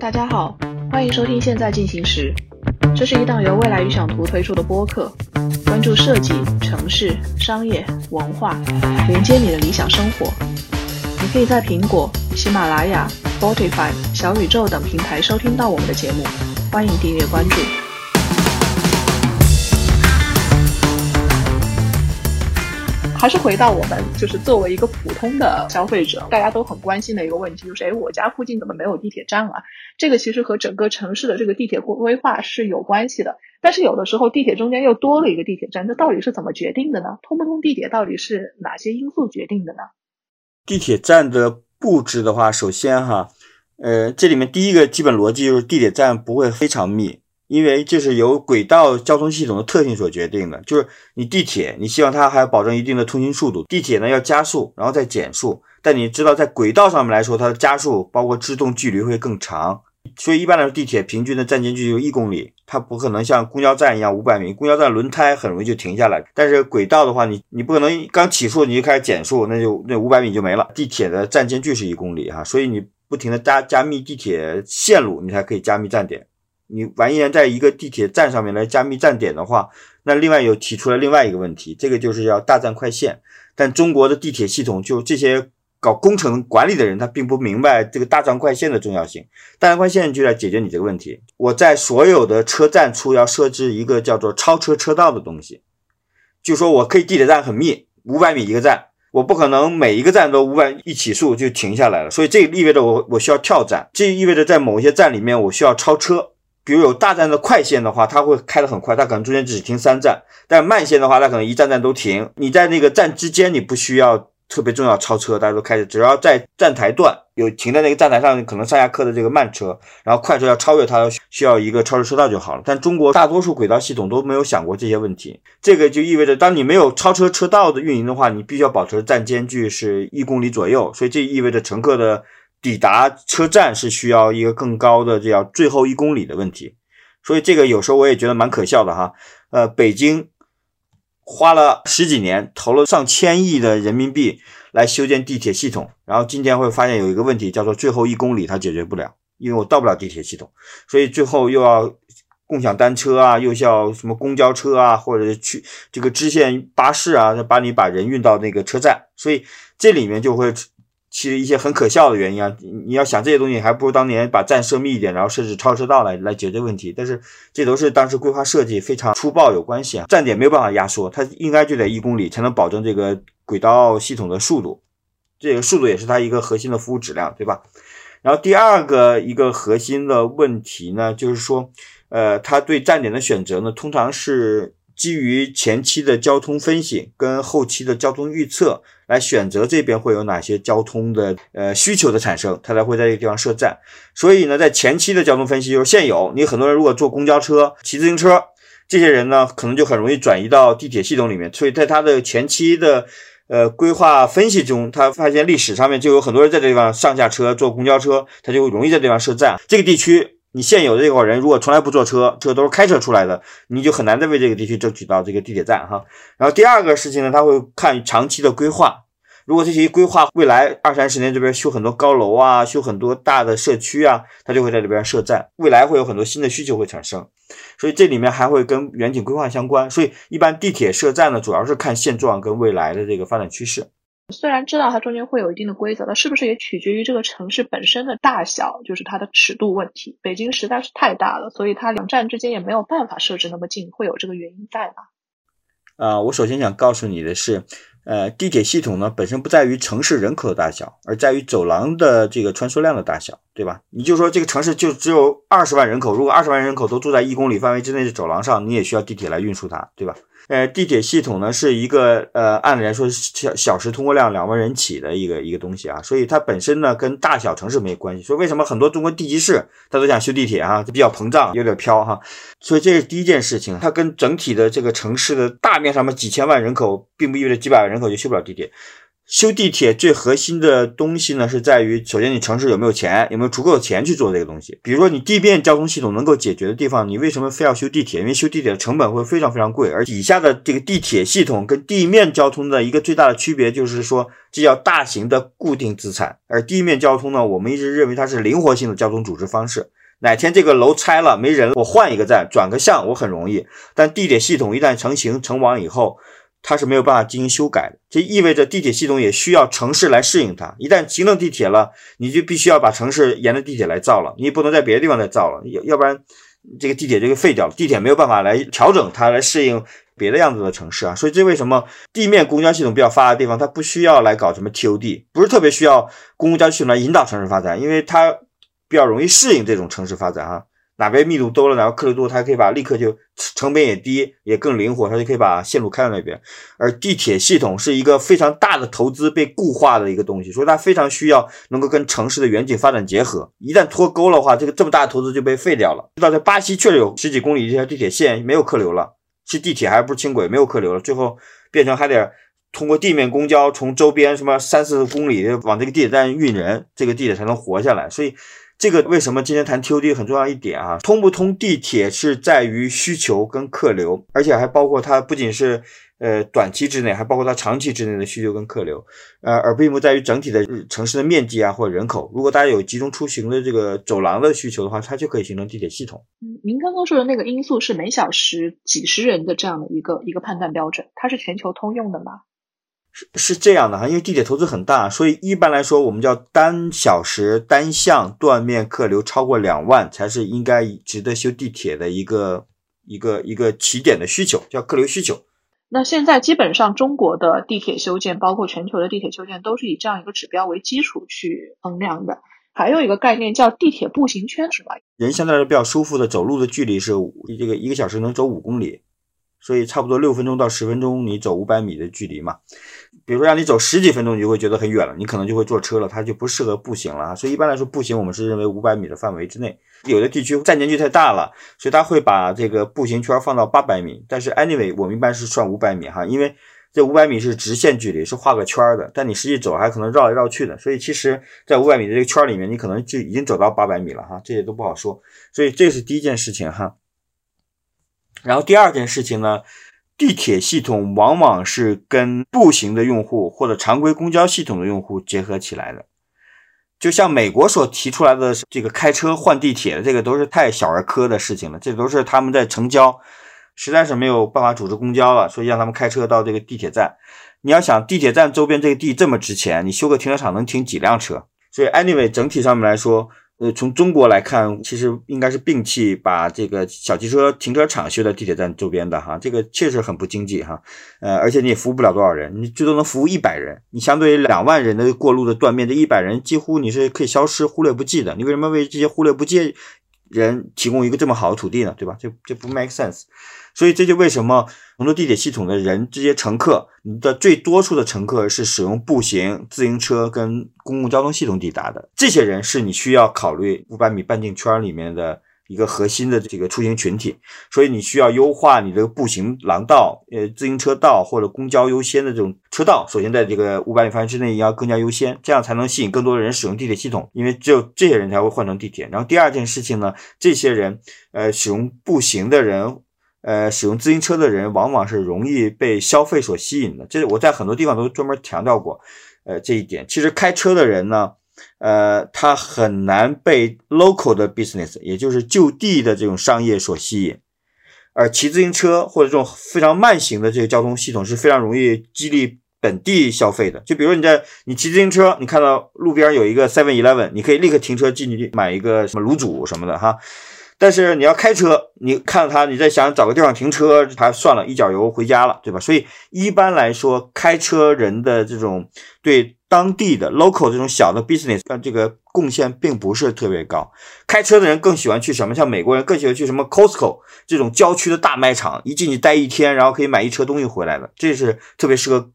大家好，欢迎收听《现在进行时》，这是一档由未来预想图推出的播客，关注设计、城市、商业、文化，连接你的理想生活。你可以在苹果、喜马拉雅、Spotify、小宇宙等平台收听到我们的节目，欢迎订阅关注。还是回到我们，就是作为一个普通的消费者，大家都很关心的一个问题，就是哎，我家附近怎么没有地铁站啊？这个其实和整个城市的这个地铁规划是有关系的。但是有的时候地铁中间又多了一个地铁站，这到底是怎么决定的呢？通不通地铁到底是哪些因素决定的呢？地铁站的布置的话，首先哈，呃，这里面第一个基本逻辑就是地铁站不会非常密。因为这是由轨道交通系统的特性所决定的，就是你地铁，你希望它还要保证一定的通行速度，地铁呢要加速，然后再减速。但你知道，在轨道上面来说，它的加速包括制动距离会更长，所以一般来说，地铁平均的站间距就一公里，它不可能像公交站一样五百米，公交站轮胎很容易就停下来。但是轨道的话，你你不可能刚起速你就开始减速，那就那五百米就没了。地铁的站间距是一公里哈，所以你不停的加加密地铁线路，你才可以加密站点。你完全在一个地铁站上面来加密站点的话，那另外又提出了另外一个问题，这个就是要大站快线。但中国的地铁系统就这些搞工程管理的人，他并不明白这个大站快线的重要性。大站快线就来解决你这个问题。我在所有的车站处要设置一个叫做超车车道的东西，就说我可以地铁站很密，五百米一个站，我不可能每一个站都五百一起速就停下来了。所以这意味着我我需要跳站，这意味着在某些站里面我需要超车。比如有大站的快线的话，它会开得很快，它可能中间只停三站；但慢线的话，它可能一站站都停。你在那个站之间，你不需要特别重要超车，大家都开着，只要在站台段有停在那个站台上，可能上下客的这个慢车，然后快车要超越它，需要一个超车车道就好了。但中国大多数轨道系统都没有想过这些问题，这个就意味着，当你没有超车车道的运营的话，你必须要保持站间距是一公里左右，所以这意味着乘客的。抵达车站是需要一个更高的，这叫最后一公里的问题，所以这个有时候我也觉得蛮可笑的哈。呃，北京花了十几年，投了上千亿的人民币来修建地铁系统，然后今天会发现有一个问题，叫做最后一公里它解决不了，因为我到不了地铁系统，所以最后又要共享单车啊，又要什么公交车啊，或者去这个支线巴士啊，把你把人运到那个车站，所以这里面就会。其实一些很可笑的原因啊，你要想这些东西，还不如当年把站设密一点，然后设置超车道来来解决问题。但是这都是当时规划设计非常粗暴有关系啊，站点没有办法压缩，它应该就得一公里才能保证这个轨道系统的速度，这个速度也是它一个核心的服务质量，对吧？然后第二个一个核心的问题呢，就是说，呃，它对站点的选择呢，通常是。基于前期的交通分析跟后期的交通预测来选择这边会有哪些交通的呃需求的产生，它才会在这个地方设站。所以呢，在前期的交通分析就是现有，你很多人如果坐公交车、骑自行车，这些人呢可能就很容易转移到地铁系统里面。所以在它的前期的呃规划分析中，他发现历史上面就有很多人在这地方上下车坐公交车，他就容易在这地方设站。这个地区。你现有的这伙人如果从来不坐车，这都是开车出来的，你就很难再为这个地区争取到这个地铁站哈。然后第二个事情呢，他会看长期的规划，如果这些规划未来二三十年这边修很多高楼啊，修很多大的社区啊，他就会在这边设站，未来会有很多新的需求会产生，所以这里面还会跟远景规划相关。所以一般地铁设站呢，主要是看现状跟未来的这个发展趋势。虽然知道它中间会有一定的规则，那是不是也取决于这个城市本身的大小，就是它的尺度问题？北京实在是太大了，所以它两站之间也没有办法设置那么近，会有这个原因在吧？啊，我首先想告诉你的是，呃，地铁系统呢本身不在于城市人口的大小，而在于走廊的这个穿梭量的大小，对吧？你就说这个城市就只有二十万人口，如果二十万人口都住在一公里范围之内的走廊上，你也需要地铁来运输它，对吧？呃，地铁系统呢是一个呃，按理来说小小时通过量两万人起的一个一个东西啊，所以它本身呢跟大小城市没关系。所以为什么很多中国地级市它都想修地铁啊？比较膨胀，有点飘哈。所以这是第一件事情，它跟整体的这个城市的大面上面几千万人口，并不意味着几百万人口就修不了地铁。修地铁最核心的东西呢，是在于首先你城市有没有钱，有没有足够的钱去做这个东西。比如说你地面交通系统能够解决的地方，你为什么非要修地铁？因为修地铁的成本会非常非常贵，而底下的这个地铁系统跟地面交通的一个最大的区别就是说，这叫大型的固定资产，而地面交通呢，我们一直认为它是灵活性的交通组织方式。哪天这个楼拆了没人，我换一个站转个向，我很容易。但地铁系统一旦成型成网以后，它是没有办法进行修改的，这意味着地铁系统也需要城市来适应它。一旦形成地铁了，你就必须要把城市沿着地铁来造了，你不能在别的地方再造了，要要不然这个地铁就给废掉了。地铁没有办法来调整它，来适应别的样子的城市啊。所以这为什么地面公交系统比较发达的地方，它不需要来搞什么 TOD，不是特别需要公交系统来引导城市发展，因为它比较容易适应这种城市发展啊。哪边密度多了，然后客流多，它可以把立刻就成本也低，也更灵活，它就可以把线路开到那边。而地铁系统是一个非常大的投资被固化的一个东西，所以它非常需要能够跟城市的远景发展结合。一旦脱钩的话，这个这么大的投资就被废掉了。知道在巴西确实有十几公里这条地铁线没有客流了，是地铁还不是轻轨，没有客流了，最后变成还得通过地面公交从周边什么三四公里往这个地铁站运人，这个地铁才能活下来。所以。这个为什么今天谈 TOD 很重要一点啊？通不通地铁是在于需求跟客流，而且还包括它不仅是呃短期之内，还包括它长期之内的需求跟客流，呃，而并不在于整体的城市的面积啊或者人口。如果大家有集中出行的这个走廊的需求的话，它就可以形成地铁系统。嗯，您刚刚说的那个因素是每小时几十人的这样的一个一个判断标准，它是全球通用的吗？是是这样的哈，因为地铁投资很大，所以一般来说，我们叫单小时单向断面客流超过两万，才是应该值得修地铁的一个一个一个起点的需求，叫客流需求。那现在基本上中国的地铁修建，包括全球的地铁修建，都是以这样一个指标为基础去衡量的。还有一个概念叫地铁步行圈，是吧？人相对来说比较舒服的走路的距离是这个一个小时能走五公里。所以差不多六分钟到十分钟，你走五百米的距离嘛。比如说让你走十几分钟，你就会觉得很远了，你可能就会坐车了，它就不适合步行了。所以一般来说，步行我们是认为五百米的范围之内。有的地区占地距太大了，所以他会把这个步行圈放到八百米。但是 anyway，我们一般是算五百米哈，因为这五百米是直线距离，是画个圈的。但你实际走还可能绕来绕去的，所以其实，在五百米的这个圈里面，你可能就已经走到八百米了哈，这些都不好说。所以这是第一件事情哈。然后第二件事情呢，地铁系统往往是跟步行的用户或者常规公交系统的用户结合起来的。就像美国所提出来的这个开车换地铁的这个都是太小儿科的事情了，这都是他们在城郊实在是没有办法组织公交了，所以让他们开车到这个地铁站。你要想地铁站周边这个地这么值钱，你修个停车场能停几辆车？所以 anyway 整体上面来说。呃，从中国来看，其实应该是摒弃把这个小汽车停车场修在地铁站周边的哈，这个确实很不经济哈。呃，而且你也服务不了多少人，你最多能服务一百人，你相对于两万人的过路的断面，这一百人几乎你是可以消失、忽略不计的。你为什么为这些忽略不计人提供一个这么好的土地呢？对吧？这这不 make sense。所以这就为什么很多地铁系统的人，这些乘客，你的最多数的乘客是使用步行、自行车跟公共交通系统抵达的。这些人是你需要考虑五百米半径圈里面的一个核心的这个出行群体。所以你需要优化你的步行廊道、呃自行车道或者公交优先的这种车道。首先在这个五百米范围之内要更加优先，这样才能吸引更多的人使用地铁系统。因为只有这些人才会换成地铁。然后第二件事情呢，这些人呃使用步行的人。呃，使用自行车的人往往是容易被消费所吸引的，这我在很多地方都专门强调过，呃，这一点。其实开车的人呢，呃，他很难被 local 的 business，也就是就地的这种商业所吸引，而骑自行车或者这种非常慢行的这个交通系统是非常容易激励本地消费的。就比如你在你骑自行车，你看到路边有一个 Seven Eleven，你可以立刻停车进去买一个什么卤煮什么的哈。但是你要开车，你看到它，你再想找个地方停车，还算了一脚油回家了，对吧？所以一般来说，开车人的这种对当地的 local 这种小的 business，但这个贡献并不是特别高。开车的人更喜欢去什么？像美国人更喜欢去什么 Costco 这种郊区的大卖场，一进去待一天，然后可以买一车东西回来的，这是特别适合。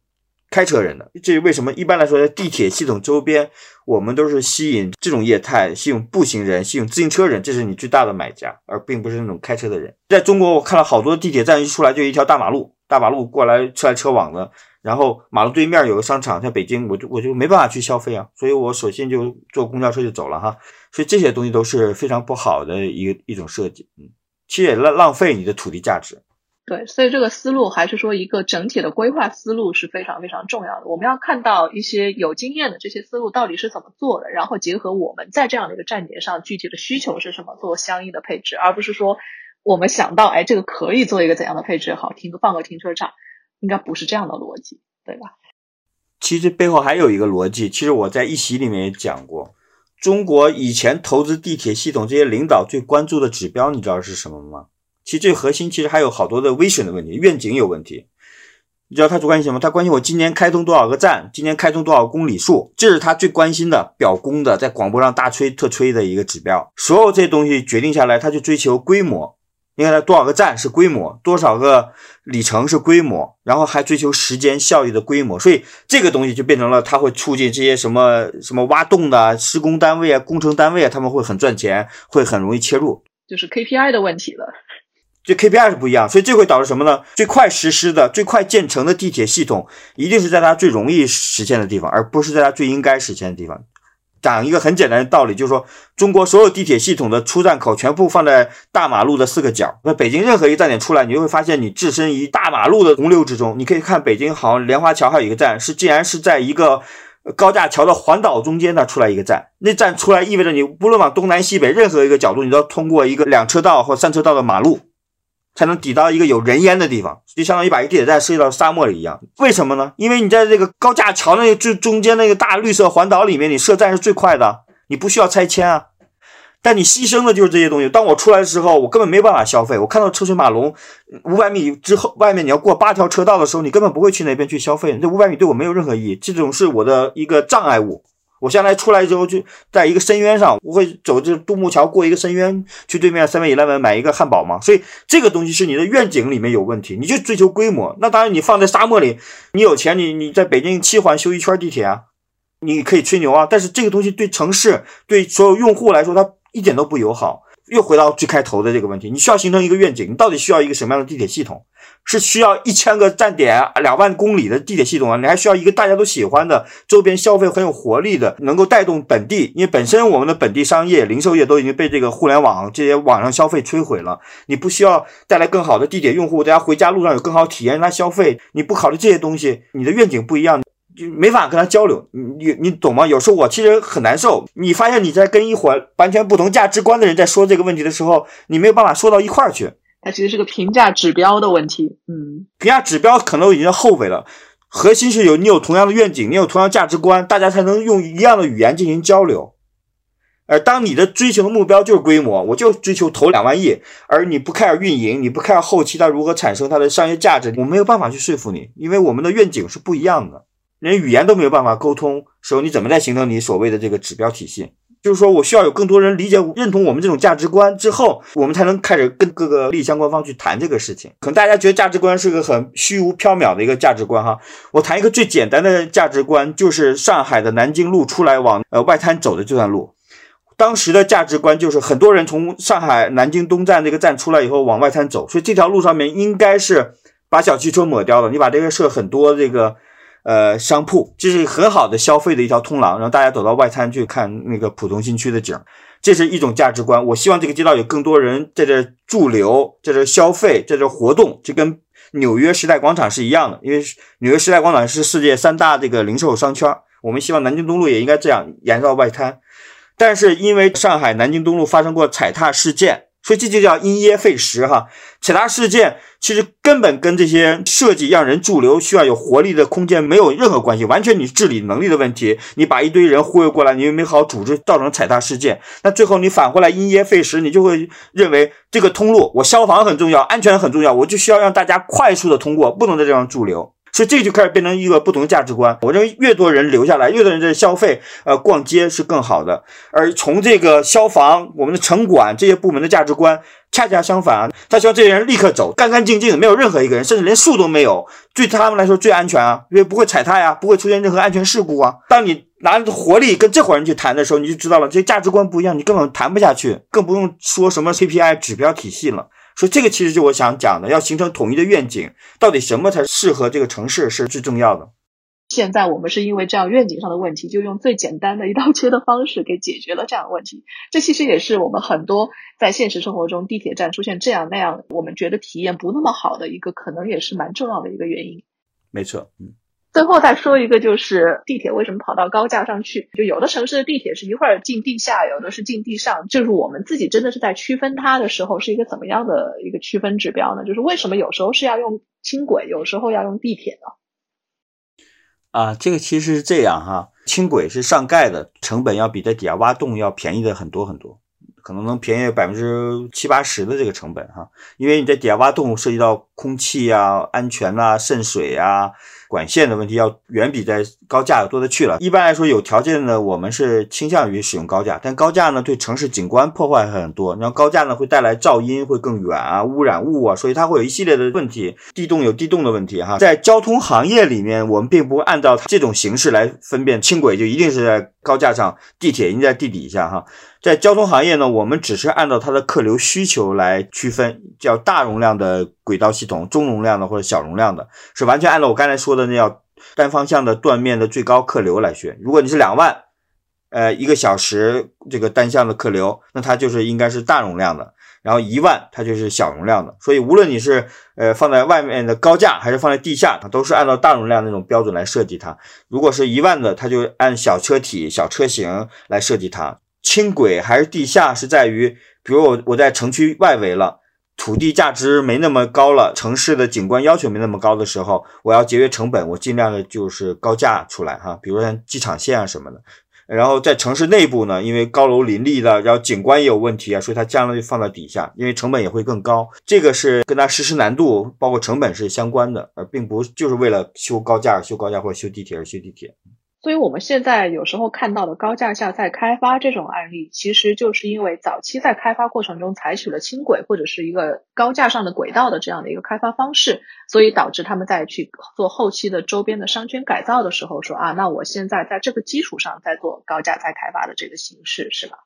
开车人的，这是为什么？一般来说，在地铁系统周边，我们都是吸引这种业态，吸引步行人，吸引自行车人，这是你最大的买家，而并不是那种开车的人。在中国，我看了好多地铁站一出来就一条大马路，大马路过来车来车往的，然后马路对面有个商场，像北京，我就我就没办法去消费啊，所以我索性就坐公交车就走了哈。所以这些东西都是非常不好的一个一种设计，嗯，其实也浪浪费你的土地价值。对，所以这个思路还是说一个整体的规划思路是非常非常重要的。我们要看到一些有经验的这些思路到底是怎么做的，然后结合我们在这样的一个站点上具体的需求是什么，做相应的配置，而不是说我们想到哎这个可以做一个怎样的配置，好停个放个停车场，应该不是这样的逻辑，对吧？其实背后还有一个逻辑，其实我在一席里面也讲过，中国以前投资地铁系统这些领导最关注的指标，你知道是什么吗？其实最核心其实还有好多的 vision 的问题，愿景有问题。你知道他主关心什么？他关心我今年开通多少个站，今年开通多少公里数，这是他最关心的、表功的，在广播上大吹特吹的一个指标。所有这些东西决定下来，他就追求规模。你看它多少个站是规模，多少个里程是规模，然后还追求时间效益的规模。所以这个东西就变成了它会促进这些什么什么挖洞的施工单位啊、工程单位啊，他们会很赚钱，会很容易切入，就是 KPI 的问题了。这 KPI 是不一样，所以这会导致什么呢？最快实施的、最快建成的地铁系统，一定是在它最容易实现的地方，而不是在它最应该实现的地方。讲一个很简单的道理，就是说，中国所有地铁系统的出站口全部放在大马路的四个角。那北京任何一个站点出来，你就会发现你置身于大马路的洪流之中。你可以看北京，好像莲花桥还有一个站，是竟然是在一个高架桥的环岛中间那出来一个站。那站出来意味着你不论往东南西北任何一个角度，你都要通过一个两车道或三车道的马路。才能抵到一个有人烟的地方，就相当于把一个地铁站设计到沙漠里一样。为什么呢？因为你在这个高架桥那个最中间那个大绿色环岛里面，你设站是最快的，你不需要拆迁啊。但你牺牲的就是这些东西。当我出来的时候，我根本没办法消费。我看到车水马龙，五百米之后外面你要过八条车道的时候，你根本不会去那边去消费。这五百米对我没有任何意义，这种是我的一个障碍物。我将来出来之后，就在一个深渊上，我会走这独木桥过一个深渊，去对面三元 eleven 买一个汉堡嘛？所以这个东西是你的愿景里面有问题，你就追求规模。那当然，你放在沙漠里，你有钱，你你在北京七环修一圈地铁啊，你可以吹牛啊。但是这个东西对城市、对所有用户来说，它一点都不友好。又回到最开头的这个问题，你需要形成一个愿景，你到底需要一个什么样的地铁系统？是需要一千个站点、两万公里的地铁系统啊？你还需要一个大家都喜欢的、周边消费很有活力的、能够带动本地？因为本身我们的本地商业、零售业都已经被这个互联网这些网上消费摧毁了。你不需要带来更好的地铁用户，大家回家路上有更好体验，让他消费。你不考虑这些东西，你的愿景不一样。就没法跟他交流，你你你懂吗？有时候我其实很难受。你发现你在跟一伙完全不同价值观的人在说这个问题的时候，你没有办法说到一块儿去。它其实是个评价指标的问题。嗯，评价指标可能已经后悔了。核心是有你有同样的愿景，你有同样价值观，大家才能用一样的语言进行交流。而当你的追求的目标就是规模，我就追求投两万亿，而你不 care 运营，你不 care 后期它如何产生它的商业价值，我没有办法去说服你，因为我们的愿景是不一样的。连语言都没有办法沟通时候，你怎么在形成你所谓的这个指标体系？就是说我需要有更多人理解、认同我们这种价值观之后，我们才能开始跟各个利益相关方去谈这个事情。可能大家觉得价值观是个很虚无缥缈的一个价值观哈。我谈一个最简单的价值观，就是上海的南京路出来往呃外滩走的这段路，当时的价值观就是很多人从上海南京东站这个站出来以后往外滩走，所以这条路上面应该是把小汽车抹掉了。你把这个设很多这个。呃，商铺这是很好的消费的一条通廊，让大家走到外滩去看那个浦东新区的景，这是一种价值观。我希望这个街道有更多人在这驻留，在这消费，在这活动，就跟纽约时代广场是一样的。因为纽约时代广场是世界三大这个零售商圈，我们希望南京东路也应该这样沿绕外滩。但是因为上海南京东路发生过踩踏事件。所以这就叫因噎废食哈，踩踏事件其实根本跟这些设计让人驻留需要有活力的空间没有任何关系，完全你治理能力的问题。你把一堆人忽悠过来，你又没好组织，造成踩踏事件，那最后你反过来因噎废食，你就会认为这个通路我消防很重要，安全很重要，我就需要让大家快速的通过，不能在这样驻留。所以这就开始变成一个不同的价值观。我认为越多人留下来，越多人在消费，呃，逛街是更好的。而从这个消防、我们的城管这些部门的价值观，恰恰相反啊，他希望这些人立刻走，干干净净，没有任何一个人，甚至连树都没有，对他们来说最安全啊，因为不会踩踏呀，不会出现任何安全事故啊。当你拿着活力跟这伙人去谈的时候，你就知道了，这些价值观不一样，你根本谈不下去，更不用说什么 CPI 指标体系了。所以这个其实就我想讲的，要形成统一的愿景，到底什么才适合这个城市是最重要的。现在我们是因为这样愿景上的问题，就用最简单的一刀切的方式给解决了这样的问题。这其实也是我们很多在现实生活中地铁站出现这样那样，我们觉得体验不那么好的一个，可能也是蛮重要的一个原因。没错，嗯。最后再说一个，就是地铁为什么跑到高架上去？就有的城市的地铁是一会儿进地下，有的是进地上。就是我们自己真的是在区分它的时候，是一个怎么样的一个区分指标呢？就是为什么有时候是要用轻轨，有时候要用地铁呢？啊，这个其实是这样哈，轻轨是上盖的，成本要比在底下挖洞要便宜的很多很多，可能能便宜百分之七八十的这个成本哈，因为你在底下挖洞涉及到空气啊、安全啊、渗水啊。管线的问题要远比在高架要多的去了。一般来说，有条件呢，我们是倾向于使用高架，但高架呢对城市景观破坏很多。然后高架呢会带来噪音会更远啊，污染物啊，所以它会有一系列的问题。地洞有地洞的问题哈，在交通行业里面，我们并不按照这种形式来分辨轻轨就一定是在高架上，地铁一定在地底下哈。在交通行业呢，我们只是按照它的客流需求来区分，叫大容量的轨道系统、中容量的或者小容量的，是完全按照我刚才说的那叫单方向的断面的最高客流来选。如果你是两万，呃，一个小时这个单向的客流，那它就是应该是大容量的；然后一万，它就是小容量的。所以无论你是呃放在外面的高架，还是放在地下，它都是按照大容量那种标准来设计它。如果是一万的，它就按小车体、小车型来设计它。轻轨还是地下，是在于，比如我我在城区外围了，土地价值没那么高了，城市的景观要求没那么高的时候，我要节约成本，我尽量的就是高架出来哈，比如像机场线啊什么的。然后在城市内部呢，因为高楼林立的，然后景观也有问题啊，所以它将来就放到底下，因为成本也会更高。这个是跟它实施难度包括成本是相关的，而并不就是为了修高架而修高架或者修地铁而修地铁。所以我们现在有时候看到的高架下再开发这种案例，其实就是因为早期在开发过程中采取了轻轨或者是一个高架上的轨道的这样的一个开发方式，所以导致他们在去做后期的周边的商圈改造的时候，说啊，那我现在在这个基础上再做高架再开发的这个形式，是吧？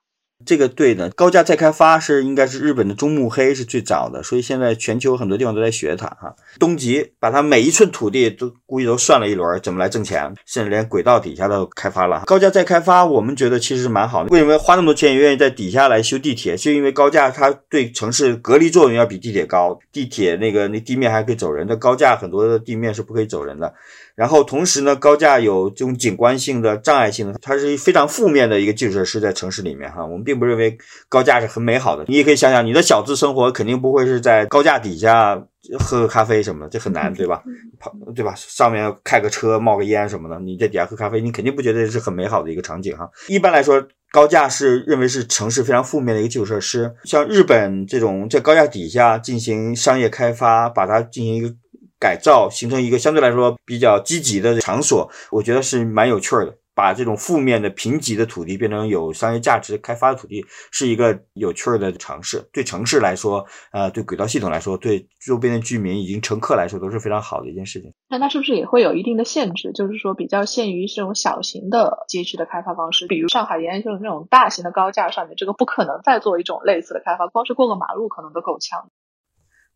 这个对的，高架再开发是应该是日本的中目黑是最早的，所以现在全球很多地方都在学它哈。东极把它每一寸土地都估计都算了一轮，怎么来挣钱，甚至连轨道底下都开发了。高架再开发，我们觉得其实是蛮好的。为什么花那么多钱也愿意在底下来修地铁？就因为高架它对城市隔离作用要比地铁高，地铁那个那地面还可以走人，的高架很多的地面是不可以走人的。然后同时呢，高架有这种景观性的障碍性的，它是非常负面的一个基础设施在城市里面哈。我们并不认为高架是很美好的。你也可以想想，你的小资生活肯定不会是在高架底下喝个咖啡什么的，这很难，对吧？跑对吧？上面开个车冒个烟什么的，你在底下喝咖啡，你肯定不觉得是很美好的一个场景哈。一般来说，高架是认为是城市非常负面的一个基础设施。像日本这种在高架底下进行商业开发，把它进行一个。改造形成一个相对来说比较积极的场所，我觉得是蛮有趣的。把这种负面的贫瘠的土地变成有商业价值开发的土地，是一个有趣儿的尝试。对城市来说，呃，对轨道系统来说，对周边的居民以及乘客来说，都是非常好的一件事情。那它是不是也会有一定的限制？就是说，比较限于这种小型的街区的开发方式，比如上海沿线这种大型的高架上面，这个不可能再做一种类似的开发，光是过个马路可能都够呛。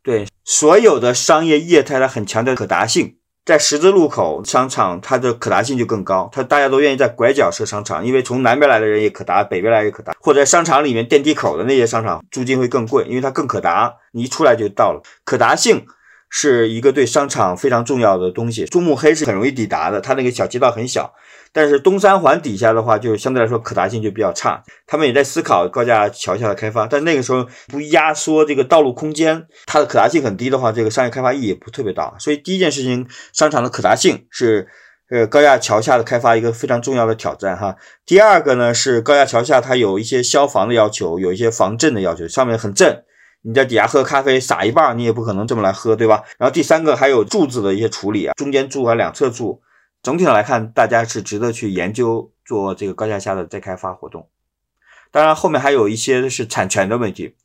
对所有的商业业态，它很强调可达性。在十字路口商场，它的可达性就更高，它大家都愿意在拐角设商场，因为从南边来的人也可达，北边来也可达。或者商场里面电梯口的那些商场，租金会更贵，因为它更可达，你一出来就到了。可达性是一个对商场非常重要的东西。珠穆黑是很容易抵达的，它那个小街道很小。但是东三环底下的话，就相对来说可达性就比较差。他们也在思考高架桥下的开发，但那个时候不压缩这个道路空间，它的可达性很低的话，这个商业开发意义也不特别大。所以第一件事情，商场的可达性是呃高架桥下的开发一个非常重要的挑战哈。第二个呢是高架桥下它有一些消防的要求，有一些防震的要求，上面很震，你在底下喝咖啡洒一半，你也不可能这么来喝，对吧？然后第三个还有柱子的一些处理啊，中间柱和两侧柱。总体上来看，大家是值得去研究做这个高架下的再开发活动。当然，后面还有一些是产权的问题，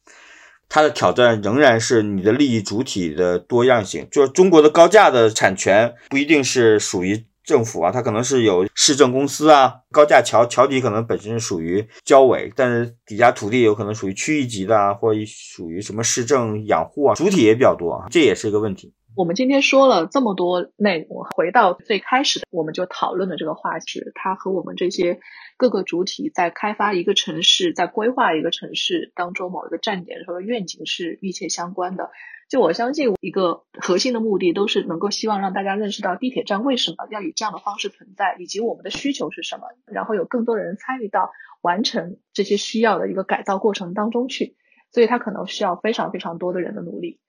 它的挑战仍然是你的利益主体的多样性。就是中国的高架的产权不一定是属于政府啊，它可能是有市政公司啊，高架桥桥底可能本身属于交委，但是底下土地有可能属于区域级的啊，或属于什么市政养护啊，主体也比较多啊，这也是一个问题。我们今天说了这么多内容，回到最开始的，我们就讨论的这个话题，它和我们这些各个主体在开发一个城市、在规划一个城市当中某一个站点和愿景是密切相关的。就我相信，一个核心的目的都是能够希望让大家认识到地铁站为什么要以这样的方式存在，以及我们的需求是什么，然后有更多人参与到完成这些需要的一个改造过程当中去。所以，它可能需要非常非常多的人的努力。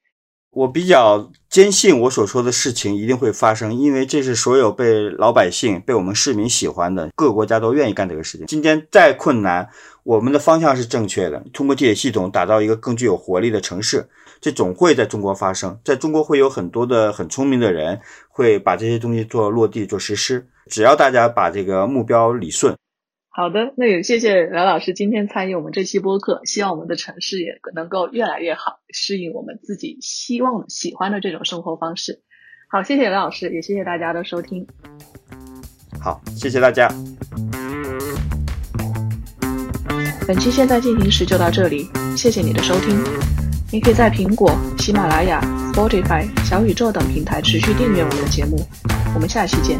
我比较坚信我所说的事情一定会发生，因为这是所有被老百姓、被我们市民喜欢的，各国家都愿意干这个事情。今天再困难，我们的方向是正确的。通过地铁系统打造一个更具有活力的城市，这总会在中国发生。在中国会有很多的很聪明的人，会把这些东西做落地、做实施。只要大家把这个目标理顺。好的，那也谢谢梁老师今天参与我们这期播客，希望我们的城市也能够越来越好，适应我们自己希望喜欢的这种生活方式。好，谢谢梁老师，也谢谢大家的收听。好，谢谢大家。本期现在进行时就到这里，谢谢你的收听。你可以在苹果、喜马拉雅、Spotify、小宇宙等平台持续订阅我们的节目。我们下期见。